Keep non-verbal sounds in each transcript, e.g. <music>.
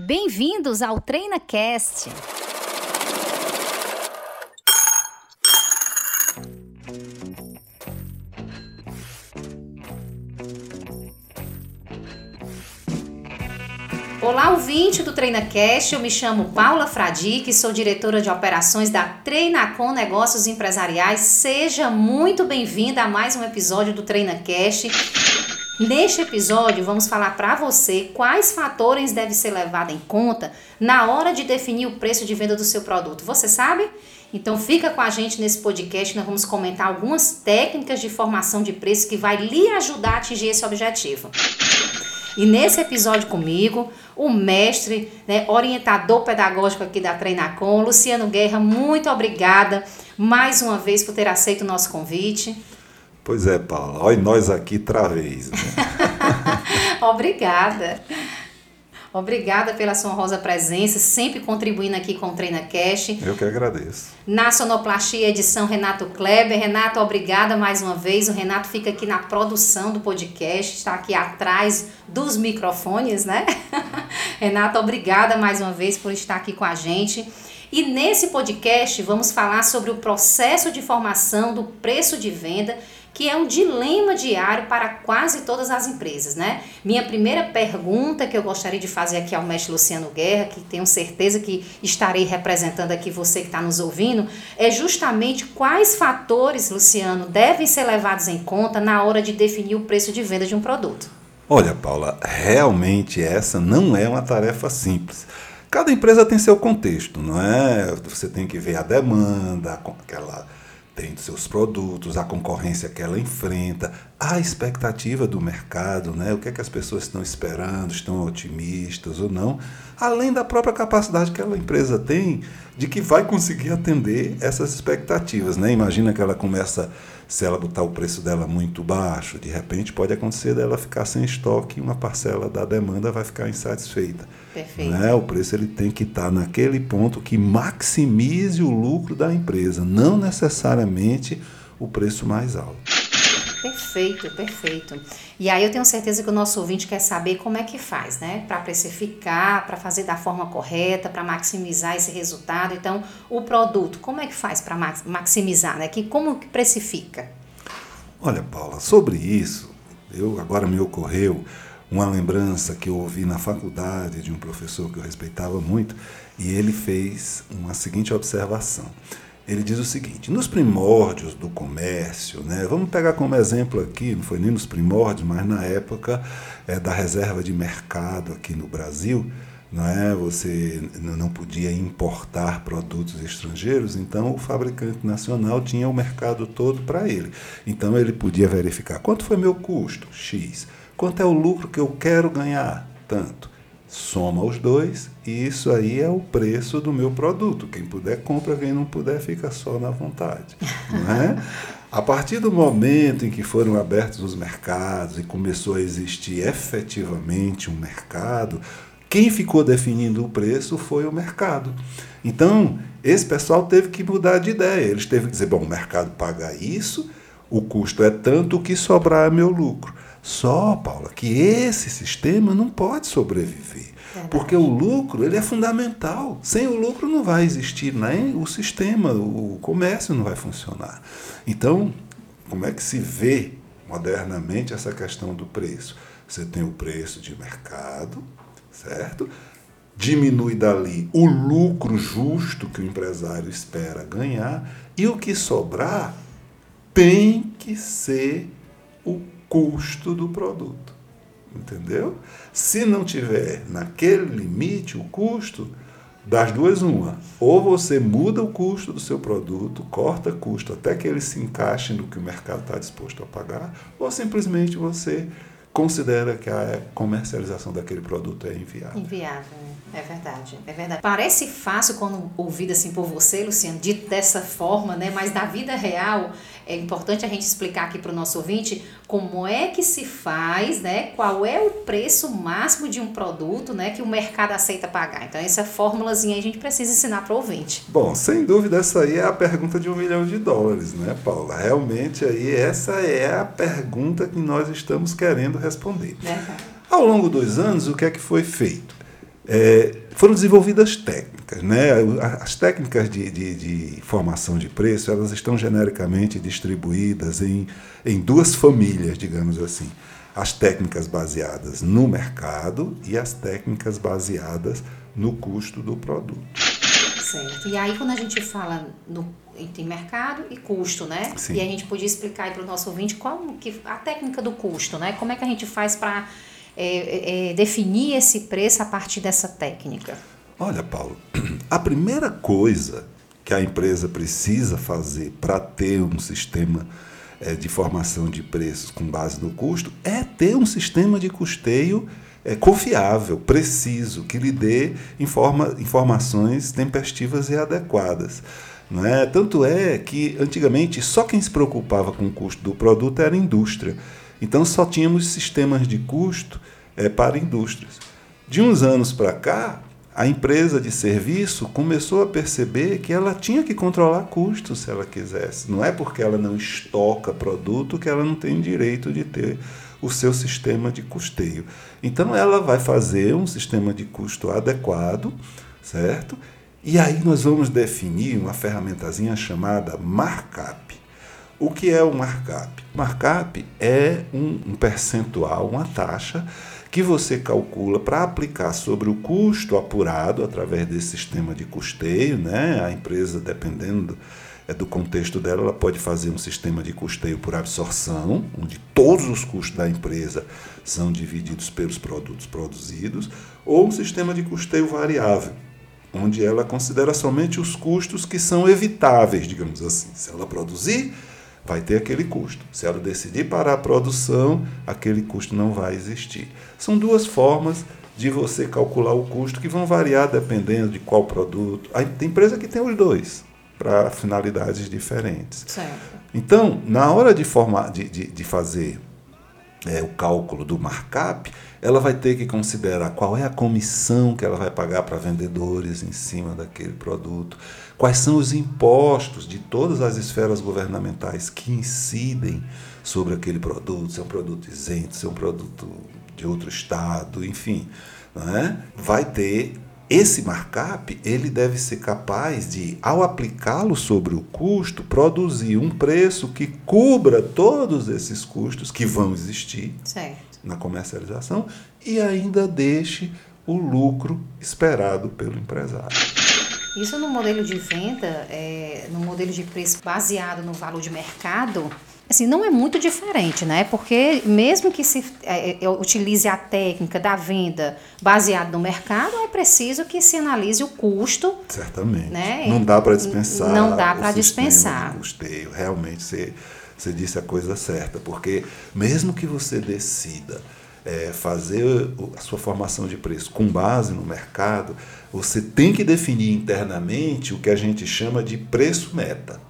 Bem-vindos ao TreinaCast. Olá, ouvinte do TreinaCast. Eu me chamo Paula Fradique, sou diretora de operações da Treinacom Negócios Empresariais. Seja muito bem-vinda a mais um episódio do TreinaCast. Neste episódio, vamos falar para você quais fatores devem ser levados em conta na hora de definir o preço de venda do seu produto. Você sabe? Então fica com a gente nesse podcast, nós vamos comentar algumas técnicas de formação de preço que vai lhe ajudar a atingir esse objetivo. E nesse episódio comigo, o mestre, né, orientador pedagógico aqui da Treinacom, Luciano Guerra, muito obrigada mais uma vez por ter aceito o nosso convite. Pois é, Paula. Olha nós aqui outra vez. Né? <laughs> Obrigada. Obrigada pela sua honrosa presença, sempre contribuindo aqui com o Treina Cash. Eu que agradeço. Na sonoplastia, edição Renato Kleber. Renato, obrigada mais uma vez. O Renato fica aqui na produção do podcast, está aqui atrás dos microfones, né? <laughs> Renato, obrigada mais uma vez por estar aqui com a gente. E nesse podcast vamos falar sobre o processo de formação do preço de venda que é um dilema diário para quase todas as empresas, né? Minha primeira pergunta que eu gostaria de fazer aqui ao mestre Luciano Guerra, que tenho certeza que estarei representando aqui você que está nos ouvindo, é justamente quais fatores, Luciano, devem ser levados em conta na hora de definir o preço de venda de um produto. Olha, Paula, realmente essa não é uma tarefa simples. Cada empresa tem seu contexto, não é? Você tem que ver a demanda, aquela tem seus produtos, a concorrência que ela enfrenta, a expectativa do mercado, né? o que, é que as pessoas estão esperando, estão otimistas ou não, além da própria capacidade que aquela empresa tem de que vai conseguir atender essas expectativas. Né? Imagina que ela começa se ela botar o preço dela muito baixo, de repente pode acontecer dela ficar sem estoque e uma parcela da demanda vai ficar insatisfeita. Perfeito. Né? O preço ele tem que estar naquele ponto que maximize o lucro da empresa, não necessariamente o preço mais alto. Perfeito, perfeito. E aí eu tenho certeza que o nosso ouvinte quer saber como é que faz, né? Para precificar, para fazer da forma correta, para maximizar esse resultado. Então, o produto, como é que faz para maximizar, né? Que como que precifica? Olha, Paula, sobre isso, eu agora me ocorreu uma lembrança que eu ouvi na faculdade de um professor que eu respeitava muito, e ele fez uma seguinte observação ele diz o seguinte: nos primórdios do comércio, né, vamos pegar como exemplo aqui, não foi nem nos primórdios, mas na época é, da reserva de mercado aqui no Brasil, não é? Você não podia importar produtos estrangeiros, então o fabricante nacional tinha o mercado todo para ele. Então ele podia verificar quanto foi meu custo, X, quanto é o lucro que eu quero ganhar, tanto soma os dois e isso aí é o preço do meu produto. Quem puder compra, quem não puder fica só na vontade. <laughs> Não é? A partir do momento em que foram abertos os mercados e começou a existir efetivamente um mercado, quem ficou definindo o preço foi o mercado. Então, esse pessoal teve que mudar de ideia. Eles teve que dizer: bom, o mercado paga isso, o custo é tanto, o que sobrar é meu lucro. Só, Paula, que esse sistema não pode sobreviver. Verdade. Porque o lucro ele é fundamental. Sem o lucro não vai existir nem o sistema, o comércio não vai funcionar. Então, como é que se vê modernamente essa questão do preço? Você tem o preço de mercado, certo? Diminui dali o lucro justo que o empresário espera ganhar e o que sobrar tem que ser o custo do produto. Entendeu? Se não tiver naquele limite o custo, das duas, uma. Ou você muda o custo do seu produto, corta custo até que ele se encaixe no que o mercado está disposto a pagar, ou simplesmente você considera que a comercialização daquele produto é inviável. Inviável, é verdade, é verdade. Parece fácil quando ouvido assim por você, Luciano, dito dessa forma, né? Mas na vida real é importante a gente explicar aqui para o nosso ouvinte como é que se faz, né? Qual é o preço máximo de um produto, né? Que o mercado aceita pagar. Então essa formulazinha a gente precisa ensinar para o ouvinte. Bom, sem dúvida essa aí é a pergunta de um milhão de dólares, né, Paula? Realmente aí essa é a pergunta que nós estamos querendo responder. É. Ao longo dos anos, o que é que foi feito? É, foram desenvolvidas técnicas. Né? As técnicas de, de, de, formação de preço elas estão genericamente distribuídas em, em duas famílias, digamos assim. As técnicas baseadas no mercado e as técnicas baseadas no custo do produto. Certo. E aí, quando a gente fala no, entre mercado e custo, né? Sim. E a gente podia explicar para o nosso ouvinte qual que, a técnica do custo, né? Como é que a gente faz para é, é, definir esse preço a partir dessa técnica? Olha, Paulo, <clears throat> a primeira coisa que a empresa precisa fazer para ter um sistema é, de formação de preços com base no custo é ter um sistema de custeio é, confiável, preciso, que lhe dê informa, informações tempestivas e adequadas. Não é? Tanto é que antigamente só quem se preocupava com o custo do produto era a indústria. Então só tínhamos sistemas de custo é, para indústrias. De uns anos para cá, a empresa de serviço começou a perceber que ela tinha que controlar custos se ela quisesse. Não é porque ela não estoca produto que ela não tem direito de ter o seu sistema de custeio. Então ela vai fazer um sistema de custo adequado, certo? E aí nós vamos definir uma ferramentazinha chamada markup. O que é o markup? Markup é um, um percentual, uma taxa que você calcula para aplicar sobre o custo apurado através desse sistema de custeio, né? A empresa, dependendo é, do contexto dela, ela pode fazer um sistema de custeio por absorção, onde todos os custos da empresa são divididos pelos produtos produzidos, ou um sistema de custeio variável, onde ela considera somente os custos que são evitáveis, digamos assim. Se ela produzir, vai ter aquele custo. Se ela decidir parar a produção, aquele custo não vai existir. São duas formas de você calcular o custo que vão variar dependendo de qual produto. Tem empresa que tem os dois para finalidades diferentes. Certo. Então, na hora de, formar, de, de, de fazer é, o cálculo do markup, ela vai ter que considerar qual é a comissão que ela vai pagar para vendedores em cima daquele produto, quais são os impostos de todas as esferas governamentais que incidem sobre aquele produto, se é um produto isento, se é um produto de outro estado, enfim. É? Vai ter esse markup, ele deve ser capaz de, ao aplicá-lo sobre o custo, produzir um preço que cubra todos esses custos que vão existir certo. na comercialização e ainda deixe o lucro esperado pelo empresário. Isso no modelo de venda, é, no modelo de preço baseado no valor de mercado, assim, não é muito diferente, né? Porque mesmo que se é, é, utilize a técnica da venda baseada no mercado, é preciso que se analise o custo. Certamente. Né? Não dá para dispensar. Não dá para dispensar. De custeio. Realmente, você, você disse a coisa certa, porque mesmo que você decida é, fazer a sua formação de preço com base no mercado, você tem que definir internamente o que a gente chama de preço meta.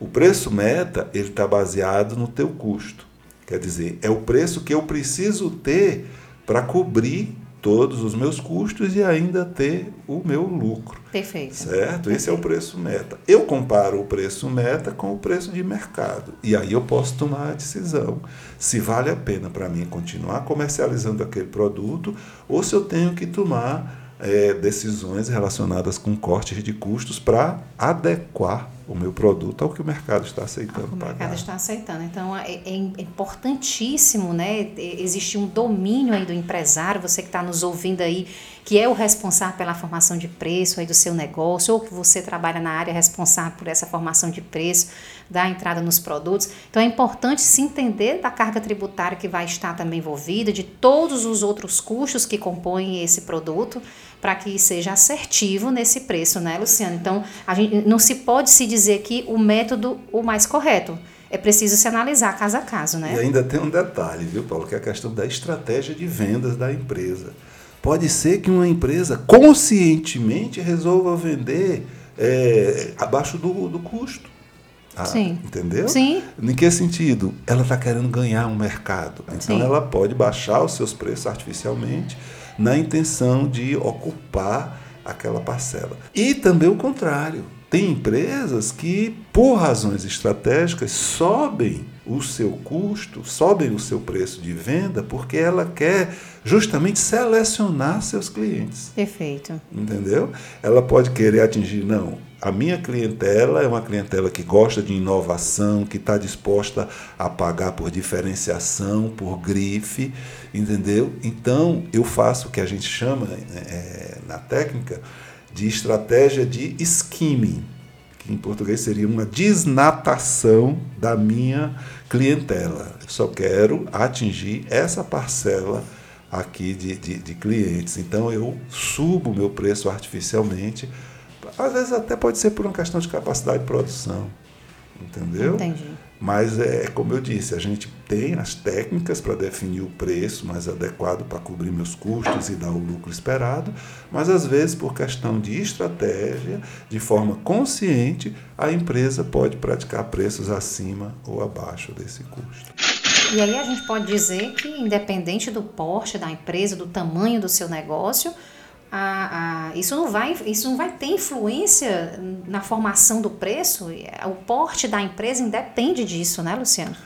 O preço meta ele está baseado no teu custo. Quer dizer, é o preço que eu preciso ter para cobrir todos os meus custos e ainda ter o meu lucro. Perfeito. Certo? Perfeito. Esse é o preço meta. Eu comparo o preço meta com o preço de mercado. E aí eu posso tomar a decisão se vale a pena para mim continuar comercializando aquele produto ou se eu tenho que tomar é, decisões relacionadas com cortes de custos para adequar o meu produto ao que o mercado está aceitando o pagar. O mercado está aceitando. Então, é, é, importantíssimo né, existir um domínio aí do empresário, você que está nos ouvindo aí, que é o responsável pela formação de preço aí do seu negócio, ou que você trabalha na área responsável por essa formação de preço, da entrada nos produtos. Então, é importante se entender da carga tributária que vai estar também envolvida, de todos os outros custos que compõem esse produto, para que seja assertivo nesse preço, né, Luciano? Então, a gente não se pode se dizer que o método o mais correto. É preciso se analisar caso a caso, né? E ainda tem um detalhe, viu, Paulo, que é a questão da estratégia de vendas da empresa. Pode ser que uma empresa conscientemente resolva vender é, abaixo do, do custo. Ah, Sim. Entendeu? Sim. Em que sentido? Ela está querendo ganhar um mercado. Então Sim. ela pode baixar os seus preços artificialmente na intenção de ocupar aquela parcela. E também o contrário. tem empresas que, por razões estratégicas, sobem o seu custo, sobem o seu preço de venda, porque ela quer justamente selecionar seus clientes. Perfeito. Entendeu? Ela pode querer atingir, não, a minha clientela é uma clientela que gosta de inovação, que está disposta a pagar por diferenciação, por grife, entendeu? Então, eu faço o que a gente chama é, na técnica de estratégia de skimming, que em português seria uma desnatação da minha clientela. Eu só quero atingir essa parcela aqui de, de, de clientes. Então, eu subo meu preço artificialmente às vezes até pode ser por uma questão de capacidade de produção. Entendeu? Entendi. Mas é como eu disse, a gente tem as técnicas para definir o preço mais adequado para cobrir meus custos e dar o lucro esperado, mas às vezes por questão de estratégia, de forma consciente, a empresa pode praticar preços acima ou abaixo desse custo. E aí a gente pode dizer que independente do porte da empresa, do tamanho do seu negócio, a, a, isso, não vai, isso não vai ter influência na formação do preço? O porte da empresa independe disso, né, Luciano?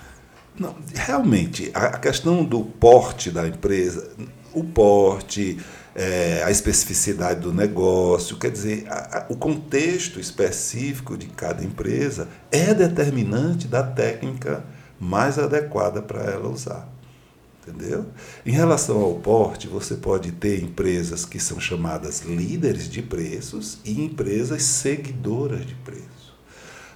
Não, realmente, a questão do porte da empresa, o porte, é, a especificidade do negócio, quer dizer, a, o contexto específico de cada empresa é determinante da técnica mais adequada para ela usar. Entendeu? Em relação ao porte, você pode ter empresas que são chamadas líderes de preços e empresas seguidoras de preço.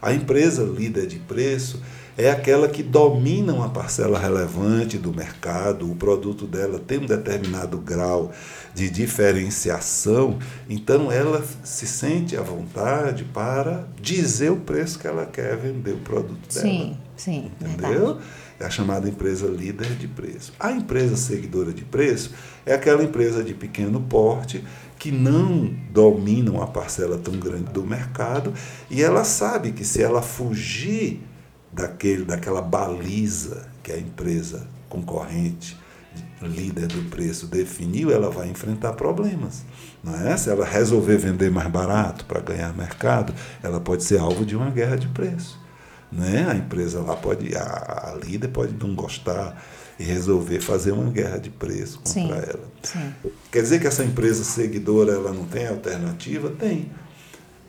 A empresa líder de preço é aquela que domina uma parcela relevante do mercado, o produto dela tem um determinado grau de diferenciação, então ela se sente à vontade para dizer o preço que ela quer vender o produto dela. Sim, sim. Entendeu? Verdade. É a chamada empresa líder de preço. A empresa seguidora de preço é aquela empresa de pequeno porte que não domina uma parcela tão grande do mercado e ela sabe que se ela fugir daquele, daquela baliza que a empresa concorrente líder do preço definiu, ela vai enfrentar problemas. Não é? Se ela resolver vender mais barato para ganhar mercado, ela pode ser alvo de uma guerra de preço. Né? A empresa lá pode, a, a líder pode não gostar e resolver fazer uma guerra de preço contra sim, ela. Sim. Quer dizer que essa empresa seguidora ela não tem alternativa? Tem.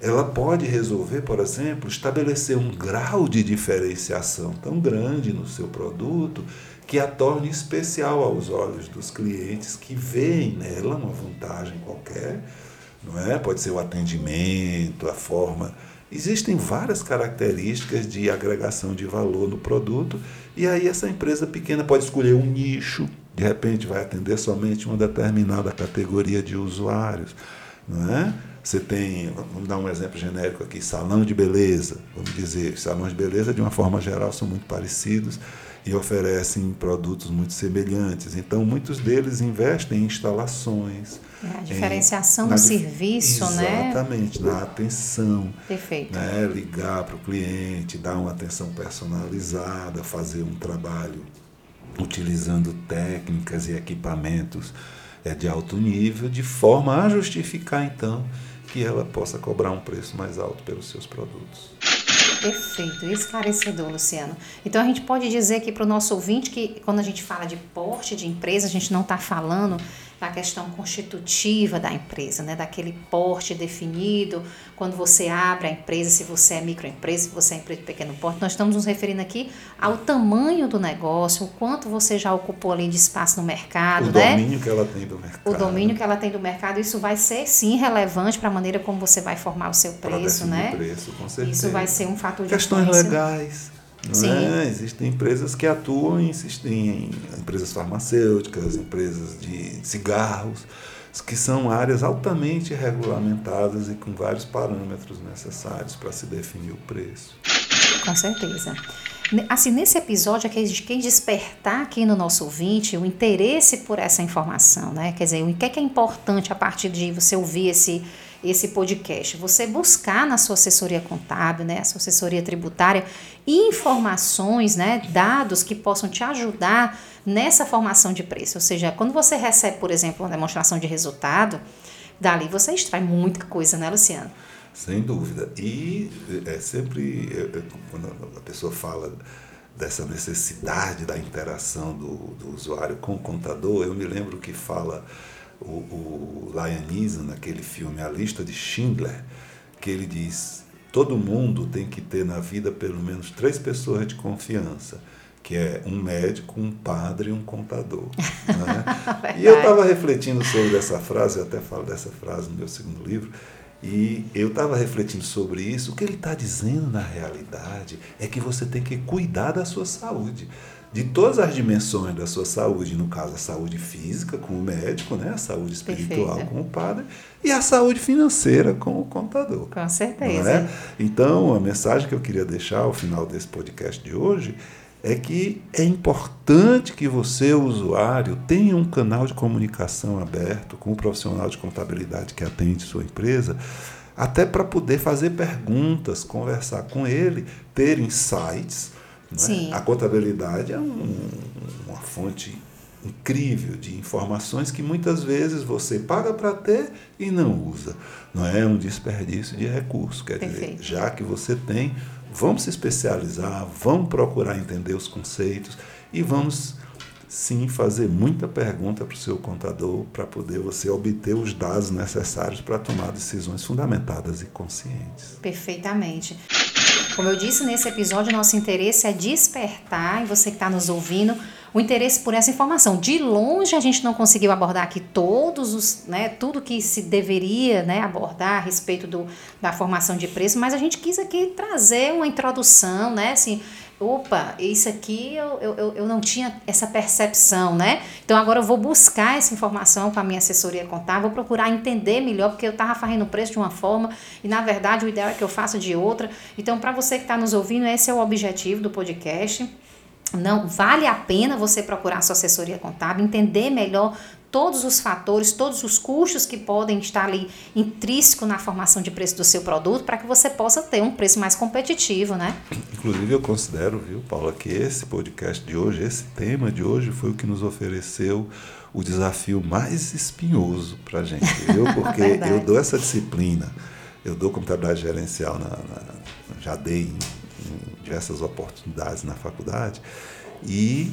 Ela pode resolver, por exemplo, estabelecer um grau de diferenciação tão grande no seu produto que a torne especial aos olhos dos clientes que veem nela uma vantagem qualquer, não é? Pode ser o atendimento, a forma Existem várias características de agregação de valor no produto, e aí essa empresa pequena pode escolher um nicho, de repente vai atender somente uma determinada categoria de usuários. Não é? Você tem, vamos dar um exemplo genérico aqui, salão de beleza. Vamos dizer, salões de beleza, de uma forma geral, são muito parecidos e oferecem produtos muito semelhantes. Então, muitos deles investem em instalações, é, a diferenciação em, do serviço, exatamente, né? Exatamente, na atenção. Perfeito. Né? Ligar para o cliente, dar uma atenção personalizada, fazer um trabalho utilizando técnicas e equipamentos é, de alto nível, de forma a justificar, então, que ela possa cobrar um preço mais alto pelos seus produtos. Perfeito, esclarecedor, Luciano. Então a gente pode dizer aqui para o nosso ouvinte que quando a gente fala de porte de empresa, a gente não está falando da questão constitutiva da empresa, né? daquele porte definido, quando você abre a empresa, se você é microempresa, se você é empresa de pequeno porte. Nós estamos nos referindo aqui ao tamanho do negócio, o quanto você já ocupou ali de espaço no mercado. O né? domínio que ela tem do mercado. O domínio que ela tem do mercado, isso vai ser sim relevante para a maneira como você vai formar o seu preço, né? O preço, com certeza. Isso vai ser um fator de Questões legais não é? Existem empresas que atuam em, em empresas farmacêuticas, empresas de cigarros, que são áreas altamente regulamentadas e com vários parâmetros necessários para se definir o preço. Com certeza. Assim, nesse episódio, a gente quer despertar aqui no nosso ouvinte o interesse por essa informação, né? Quer dizer, o que é, que é importante a partir de você ouvir esse esse podcast. Você buscar na sua assessoria contábil, né, sua assessoria tributária, informações, né, dados que possam te ajudar nessa formação de preço. Ou seja, quando você recebe, por exemplo, uma demonstração de resultado, dali você extrai muita coisa, né, Luciano? Sem dúvida. E é sempre, quando a pessoa fala dessa necessidade da interação do, do usuário com o contador, eu me lembro que fala o, o Lion Neeson, naquele filme A Lista de Schindler, que ele diz: todo mundo tem que ter na vida pelo menos três pessoas de confiança que é um médico, um padre e um contador. <laughs> Né? e eu estava refletindo sobre essa frase, eu até falo dessa frase no meu segundo livro, e eu estava refletindo sobre isso. O que ele está dizendo na realidade é que você tem que cuidar da sua saúde, de todas as dimensões da sua saúde, no caso a saúde física com o médico, né? a saúde espiritual Perfeito. com o padre e a saúde financeira com o contador. Com certeza. É? Então, a mensagem que eu queria deixar ao final desse podcast de hoje é que é importante que você, usuário, tenha um canal de comunicação aberto com o profissional de contabilidade que atende sua empresa, até para poder fazer perguntas, conversar com ele, ter insights. É? A contabilidade é um, uma fonte incrível de informações que muitas vezes você paga para ter e não usa. Não é um desperdício de recurso. Quer Perfeito. dizer, já que você tem Vamos se especializar, vamos procurar entender os conceitos e vamos sim fazer muita pergunta para o seu contador para poder você obter os dados necessários para tomar decisões fundamentadas e conscientes. Perfeitamente. Como eu disse nesse episódio, nosso interesse é despertar, e você que está nos ouvindo, o interesse por essa informação. De longe a gente não conseguiu abordar aqui todos os, né, tudo que se deveria né, abordar a respeito do, da formação de preço, mas a gente quis aqui trazer uma introdução, né, assim, opa, isso aqui eu, eu, eu não tinha essa percepção, né? Então agora eu vou buscar essa informação com a minha assessoria contábil, vou procurar entender melhor, porque eu estava fazendo o preço de uma forma e na verdade o ideal é que eu faça de outra. Então, para você que está nos ouvindo, esse é o objetivo do podcast. Não vale a pena você procurar a sua assessoria contábil, entender melhor todos os fatores, todos os custos que podem estar ali intrínseco na formação de preço do seu produto para que você possa ter um preço mais competitivo, né? Inclusive eu considero, viu, Paula, que esse podcast de hoje, esse tema de hoje foi o que nos ofereceu o desafio mais espinhoso para a gente, viu? <laughs> Porque eu dou essa disciplina, eu dou contabilidade gerencial, na, na já dei em diversas oportunidades na faculdade. E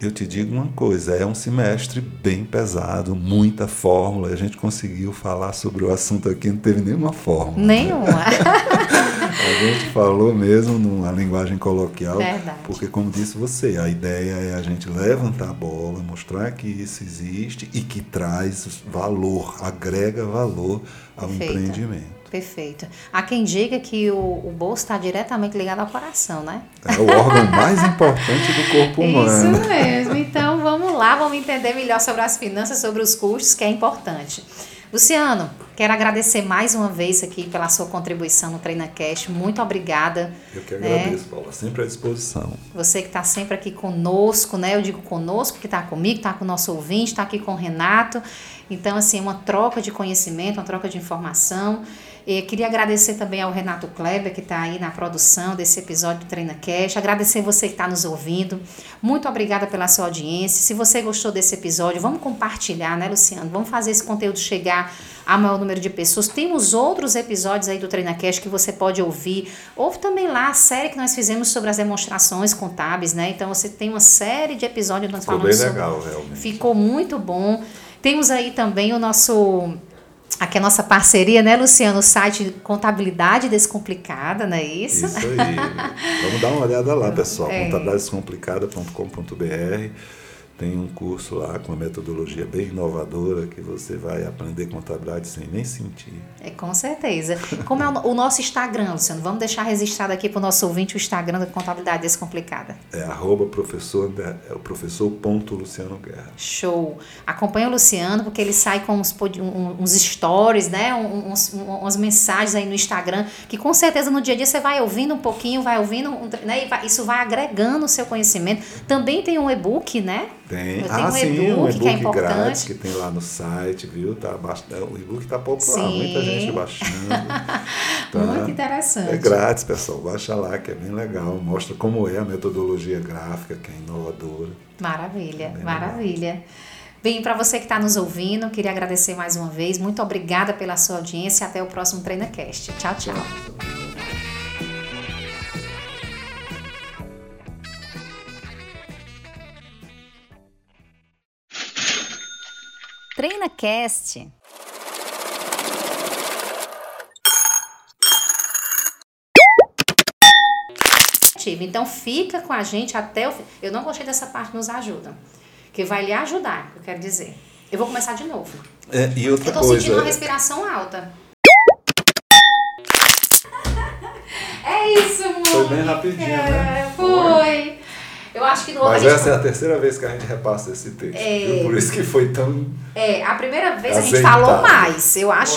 eu te digo uma coisa, é um semestre bem pesado, muita fórmula. A gente conseguiu falar sobre o assunto aqui, não teve nenhuma fórmula. Nenhuma. <laughs> a gente falou mesmo numa linguagem coloquial, Verdade. porque como disse você, a ideia é a gente levantar a bola, mostrar que isso existe e que traz valor, agrega valor ao empreendimento. Perfeito. Há quem diga que o, o bolso está diretamente ligado ao coração, né? É o órgão <laughs> mais importante do corpo humano. Isso mesmo. Então vamos lá, vamos entender melhor sobre as finanças, sobre os custos, que é importante. Luciano, quero agradecer mais uma vez aqui pela sua contribuição no TreinaCast. Muito obrigada. Eu que agradeço, né? Paula. Sempre à disposição. Você que está sempre aqui conosco, né? Eu digo conosco, que está comigo, está com o nosso ouvinte, está aqui com o Renato. Então, assim, uma troca de conhecimento, uma troca de informação. E queria agradecer também ao Renato Kleber, que está aí na produção desse episódio do Treina Cash. Agradecer você que está nos ouvindo. Muito obrigada pela sua audiência. Se você gostou desse episódio, vamos compartilhar, né, Luciano? Vamos fazer esse conteúdo chegar a maior número de pessoas. Temos outros episódios aí do Treina Cash que você pode ouvir. Houve também lá a série que nós fizemos sobre as demonstrações contábeis, né? Então você tem uma série de episódios nós Ficou falamos bem legal, realmente. Ficou muito bom. Temos aí também o nosso Aqui é a nossa parceria, né, Luciano? O site Contabilidade Descomplicada, não é isso? Isso aí. <laughs> Vamos dar uma olhada lá, pessoal. É. Contabilidadedescomplicada.com.br tem um curso lá com uma metodologia bem inovadora que você vai aprender contabilidade sem nem sentir. É, com certeza. Como é o, nosso Instagram, Luciano? Vamos deixar registrado aqui para o nosso ouvinte o Instagram da Contabilidade Descomplicada. É arroba professor, é o professor ponto Luciano Guerra. Show. Acompanha o Luciano, porque ele sai com uns, uns stories, né? Uns, umas mensagens aí no Instagram, que com certeza no dia a dia você vai ouvindo um pouquinho, vai ouvindo, né? E vai, isso vai agregando o seu conhecimento. Também tem um e-book, né? Tem. ah, um sim, um e-book que é grátis que tem lá no site, viu? Tá, o e-book está popular, sim. muita gente baixando. <laughs> tá? Muito interessante. É grátis, pessoal. Baixa lá, que é bem legal. Mostra como é a metodologia gráfica, que é inovadora. Maravilha, é maravilha. Legal. Bem, para você que está nos ouvindo, queria agradecer mais uma vez. Muito obrigada pela sua audiência. Até o próximo TreinaCast. Tchau, tchau. TreinaCast. Então fica com a gente até o fim. Eu não gostei dessa parte nos ajuda. Que vai lhe ajudar, eu quero dizer. Eu vou começar de novo. É, e outra eu tô coisa. sentindo uma respiração alta. <laughs> É isso, amor. Foi bem rapidinho, né? É, foi. Eu acho que no Mas gente- essa é a terceira vez que a gente repassa esse texto. É. Por isso que foi tão. É, a primeira vez a gente Azeitado. falou mais. Eu acho